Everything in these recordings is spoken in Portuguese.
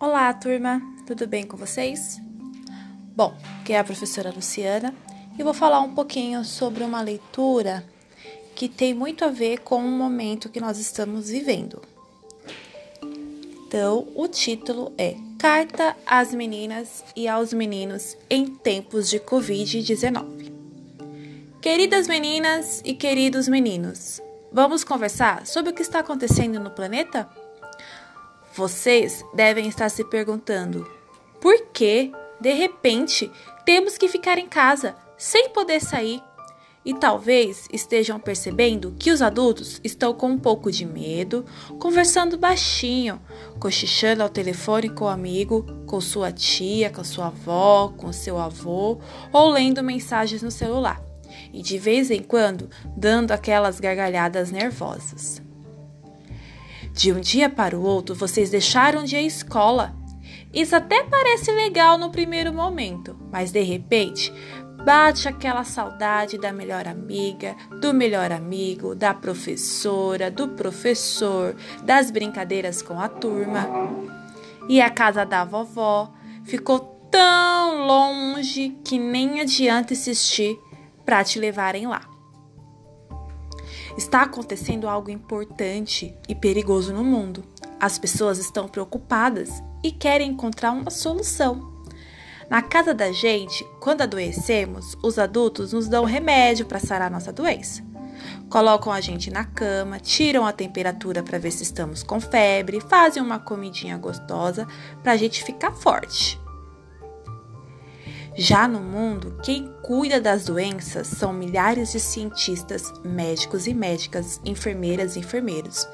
Olá, turma, tudo bem com vocês? Bom, aqui é a professora Luciana e vou falar um pouquinho sobre uma leitura que tem muito a ver com o momento que nós estamos vivendo. Então, o título é Carta às Meninas e aos Meninos em Tempos de Covid-19. Queridas meninas e queridos meninos, vamos conversar sobre o que está acontecendo no planeta? Vocês devem estar se perguntando: por que, de repente, temos que ficar em casa sem poder sair? E talvez estejam percebendo que os adultos estão com um pouco de medo, conversando baixinho, cochichando ao telefone com o amigo, com sua tia, com sua avó, com seu avô ou lendo mensagens no celular. E de vez em quando dando aquelas gargalhadas nervosas. De um dia para o outro, vocês deixaram de ir à escola. Isso até parece legal no primeiro momento, mas de repente bate aquela saudade da melhor amiga, do melhor amigo, da professora, do professor, das brincadeiras com a turma. E a casa da vovó ficou tão longe que nem adianta insistir para te levarem lá. Está acontecendo algo importante e perigoso no mundo. As pessoas estão preocupadas e querem encontrar uma solução. Na casa da gente, quando adoecemos, os adultos nos dão remédio para sarar nossa doença. Colocam a gente na cama, tiram a temperatura para ver se estamos com febre, fazem uma comidinha gostosa para a gente ficar forte. Já no mundo, quem cuida das doenças são milhares de cientistas, médicos e médicas, enfermeiras e enfermeiros.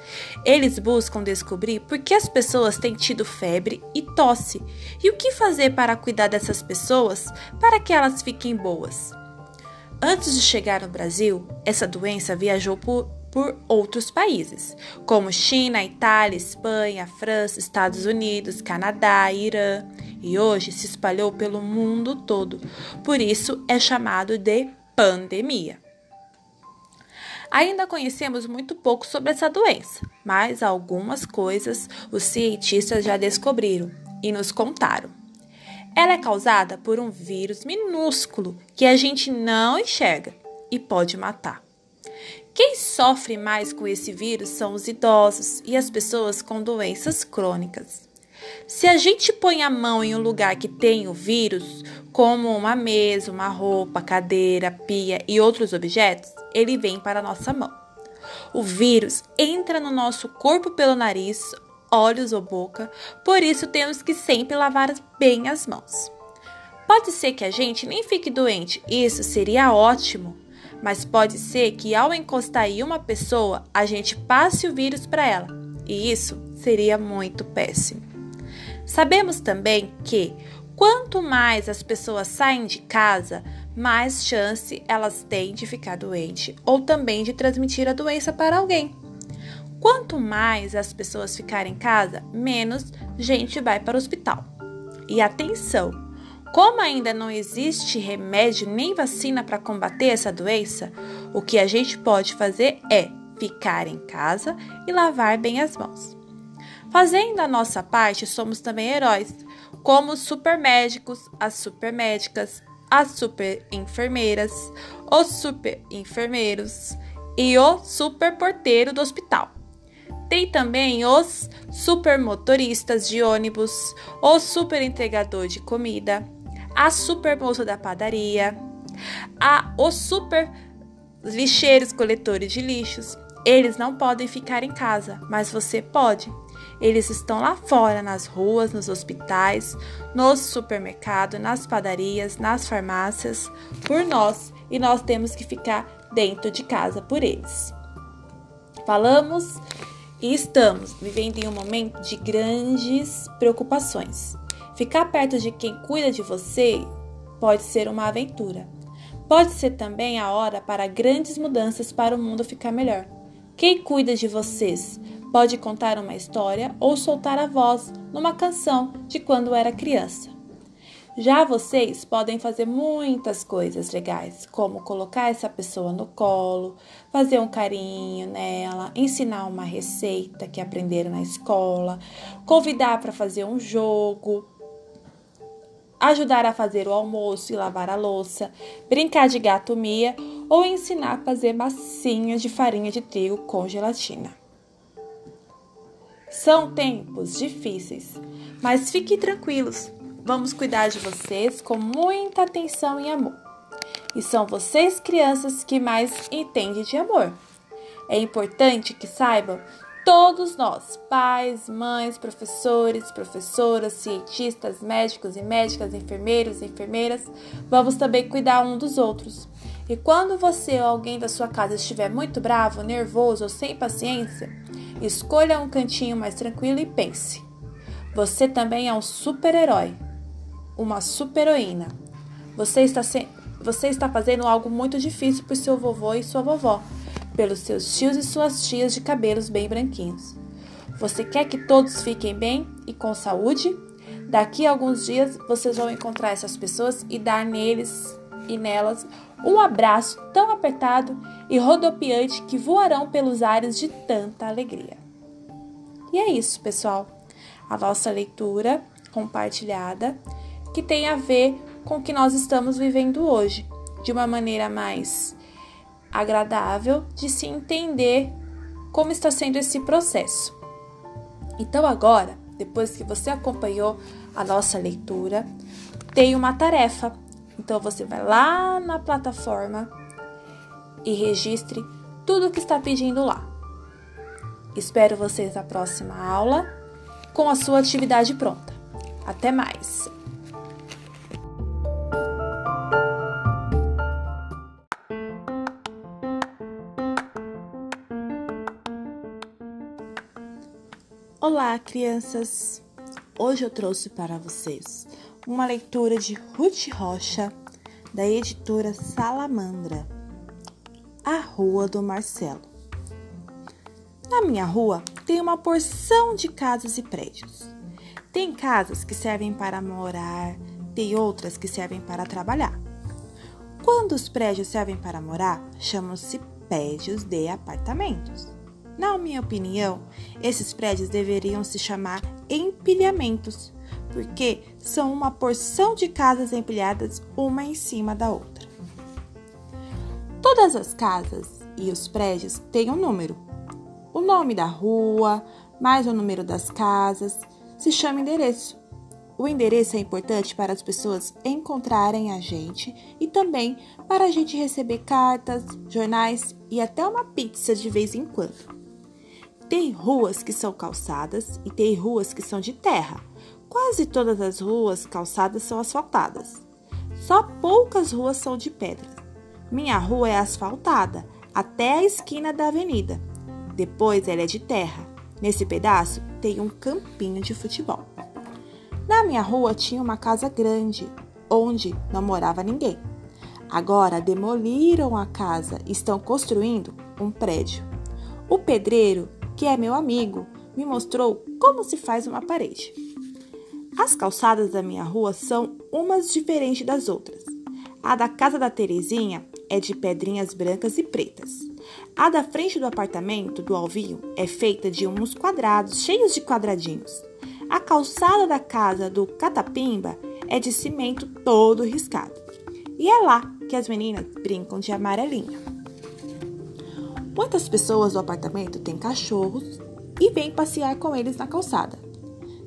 Eles buscam descobrir por que as pessoas têm tido febre e tosse e o que fazer para cuidar dessas pessoas para que elas fiquem boas. Antes de chegar no Brasil, essa doença viajou por, por outros países, como China, Itália, Espanha, França, Estados Unidos, Canadá, Irã e hoje se espalhou pelo mundo todo. Por isso é chamado de pandemia. Ainda conhecemos muito pouco sobre essa doença, mas algumas coisas os cientistas já descobriram e nos contaram. Ela é causada por um vírus minúsculo que a gente não enxerga e pode matar. Quem sofre mais com esse vírus são os idosos e as pessoas com doenças crônicas. Se a gente põe a mão em um lugar que tem o vírus, como uma mesa, uma roupa, cadeira, pia e outros objetos, ele vem para a nossa mão. O vírus entra no nosso corpo pelo nariz, olhos ou boca, por isso temos que sempre lavar bem as mãos. Pode ser que a gente nem fique doente, isso seria ótimo, mas pode ser que ao encostar em uma pessoa, a gente passe o vírus para ela, e isso seria muito péssimo. Sabemos também que quanto mais as pessoas saem de casa, mais chance elas têm de ficar doente ou também de transmitir a doença para alguém. Quanto mais as pessoas ficarem em casa, menos gente vai para o hospital. E atenção, como ainda não existe remédio nem vacina para combater essa doença, o que a gente pode fazer é ficar em casa e lavar bem as mãos. Fazendo a nossa parte, somos também heróis, como os supermédicos, as supermédicas, as super enfermeiras, os super enfermeiros e o super porteiro do hospital. Tem também os super motoristas de ônibus, o super entregador de comida, a super moça da padaria, a, os super lixeiros coletores de lixos. Eles não podem ficar em casa, mas você pode. Eles estão lá fora, nas ruas, nos hospitais, nos supermercados, nas padarias, nas farmácias, por nós, e nós temos que ficar dentro de casa por eles. Falamos e estamos vivendo em um momento de grandes preocupações. Ficar perto de quem cuida de você pode ser uma aventura. Pode ser também a hora para grandes mudanças para o mundo ficar melhor. Quem cuida de vocês Pode contar uma história ou soltar a voz numa canção de quando era criança. Já vocês podem fazer muitas coisas legais, como colocar essa pessoa no colo, fazer um carinho nela, ensinar uma receita que aprenderam na escola, convidar para fazer um jogo, ajudar a fazer o almoço e lavar a louça, brincar de gato mia ou ensinar a fazer massinhas de farinha de trigo com gelatina. São tempos difíceis, mas fiquem tranquilos, vamos cuidar de vocês com muita atenção e amor. E são vocês, crianças, que mais entendem de amor. É importante que saibam Todos nós, pais, mães, professores, professoras, cientistas, médicos e médicas, enfermeiros e enfermeiras, vamos também cuidar um dos outros. E quando você ou alguém da sua casa estiver muito bravo, nervoso ou sem paciência, escolha um cantinho mais tranquilo e pense: você também é um super-herói, uma super-heroína. Você está, se... você está fazendo algo muito difícil por seu vovô e sua vovó pelos seus tios e suas tias de cabelos bem branquinhos. Você quer que todos fiquem bem e com saúde? Daqui a alguns dias vocês vão encontrar essas pessoas e dar neles e nelas um abraço tão apertado e rodopiante que voarão pelos ares de tanta alegria. E é isso, pessoal. A nossa leitura compartilhada que tem a ver com o que nós estamos vivendo hoje, de uma maneira mais agradável de se entender como está sendo esse processo. Então, agora, depois que você acompanhou a nossa leitura, tem uma tarefa. Então, você vai lá na plataforma e registre tudo o que está pedindo lá. Espero vocês na próxima aula com a sua atividade pronta. Até mais! Olá, crianças! Hoje eu trouxe para vocês uma leitura de Ruth Rocha, da editora Salamandra, A Rua do Marcelo. Na minha rua tem uma porção de casas e prédios. Tem casas que servem para morar, tem outras que servem para trabalhar. Quando os prédios servem para morar, chamam-se prédios de apartamentos. Na minha opinião, esses prédios deveriam se chamar empilhamentos, porque são uma porção de casas empilhadas uma em cima da outra. Todas as casas e os prédios têm um número. O nome da rua, mais o número das casas, se chama endereço. O endereço é importante para as pessoas encontrarem a gente e também para a gente receber cartas, jornais e até uma pizza de vez em quando. Tem ruas que são calçadas e tem ruas que são de terra. Quase todas as ruas calçadas são asfaltadas. Só poucas ruas são de pedra. Minha rua é asfaltada até a esquina da avenida. Depois ela é de terra. Nesse pedaço tem um campinho de futebol. Na minha rua tinha uma casa grande, onde não morava ninguém. Agora demoliram a casa e estão construindo um prédio. O pedreiro que é meu amigo, me mostrou como se faz uma parede. As calçadas da minha rua são umas diferentes das outras. A da casa da Terezinha é de pedrinhas brancas e pretas. A da frente do apartamento do Alvinho é feita de uns quadrados cheios de quadradinhos. A calçada da casa do Catapimba é de cimento todo riscado. E é lá que as meninas brincam de amarelinho. Muitas pessoas do apartamento têm cachorros e vêm passear com eles na calçada.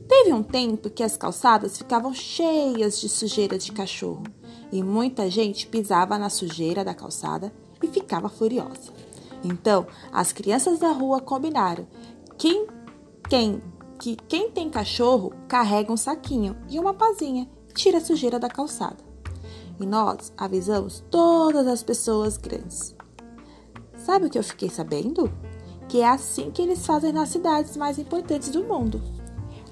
Teve um tempo que as calçadas ficavam cheias de sujeira de cachorro e muita gente pisava na sujeira da calçada e ficava furiosa. Então, as crianças da rua combinaram quem, quem, que quem tem cachorro carrega um saquinho e uma pazinha e tira a sujeira da calçada. E nós avisamos todas as pessoas grandes. Sabe o que eu fiquei sabendo? Que é assim que eles fazem nas cidades mais importantes do mundo.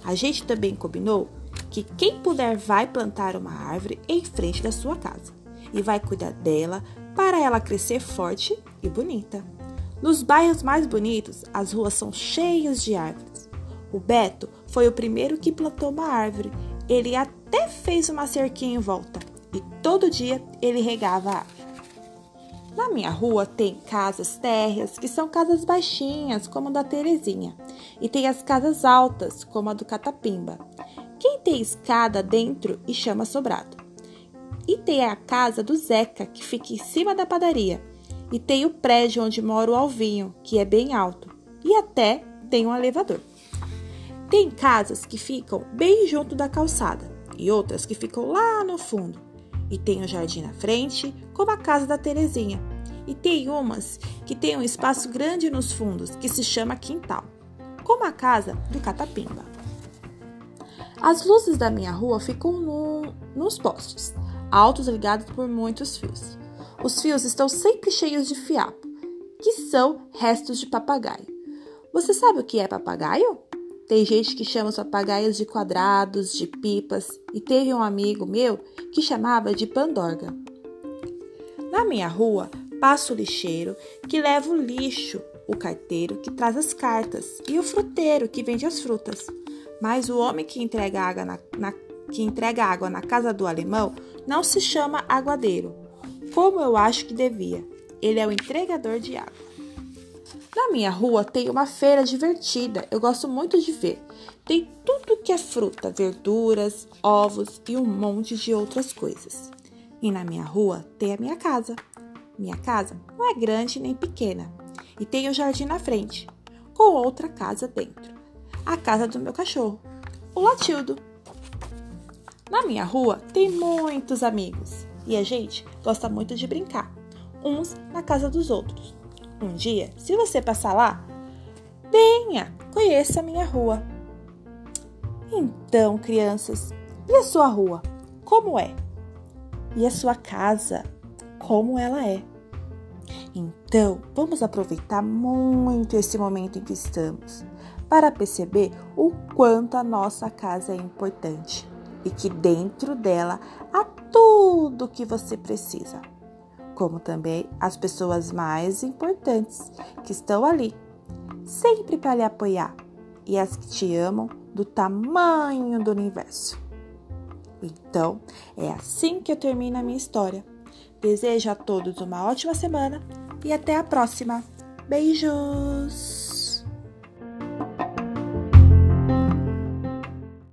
A gente também combinou que quem puder vai plantar uma árvore em frente da sua casa e vai cuidar dela para ela crescer forte e bonita. Nos bairros mais bonitos, as ruas são cheias de árvores. O Beto foi o primeiro que plantou uma árvore. Ele até fez uma cerquinha em volta e todo dia ele regava a árvore. Na minha rua tem casas térreas, que são casas baixinhas, como a da Terezinha, e tem as casas altas, como a do Catapimba. Quem tem escada dentro e chama sobrado. E tem a casa do Zeca, que fica em cima da padaria. E tem o prédio onde mora o Alvinho, que é bem alto. E até tem um elevador. Tem casas que ficam bem junto da calçada e outras que ficam lá no fundo. E tem o jardim na frente, como a casa da Terezinha. E tem umas que tem um espaço grande nos fundos, que se chama quintal, como a casa do Catapimba. As luzes da minha rua ficam no, nos postes, altos ligados por muitos fios. Os fios estão sempre cheios de fiapo, que são restos de papagaio. Você sabe o que é papagaio? Tem gente que chama os papagaios de quadrados, de pipas, e teve um amigo meu que chamava de pandorga. Na minha rua passa o lixeiro que leva o lixo, o carteiro que traz as cartas e o fruteiro que vende as frutas. Mas o homem que entrega água na, na que entrega água na casa do alemão não se chama aguadeiro, como eu acho que devia. Ele é o entregador de água. Na minha rua tem uma feira divertida, eu gosto muito de ver. Tem tudo que é fruta, verduras, ovos e um monte de outras coisas. E na minha rua tem a minha casa. Minha casa não é grande nem pequena e tem o um jardim na frente, com outra casa dentro. A casa do meu cachorro, o Latildo. Na minha rua tem muitos amigos e a gente gosta muito de brincar, uns na casa dos outros. Um dia, se você passar lá, venha, conheça a minha rua. Então, crianças, e a sua rua? Como é? E a sua casa? Como ela é? Então, vamos aproveitar muito esse momento em que estamos para perceber o quanto a nossa casa é importante e que dentro dela há tudo o que você precisa como também as pessoas mais importantes que estão ali, sempre para lhe apoiar, e as que te amam do tamanho do universo. Então, é assim que eu termino a minha história. Desejo a todos uma ótima semana e até a próxima. Beijos!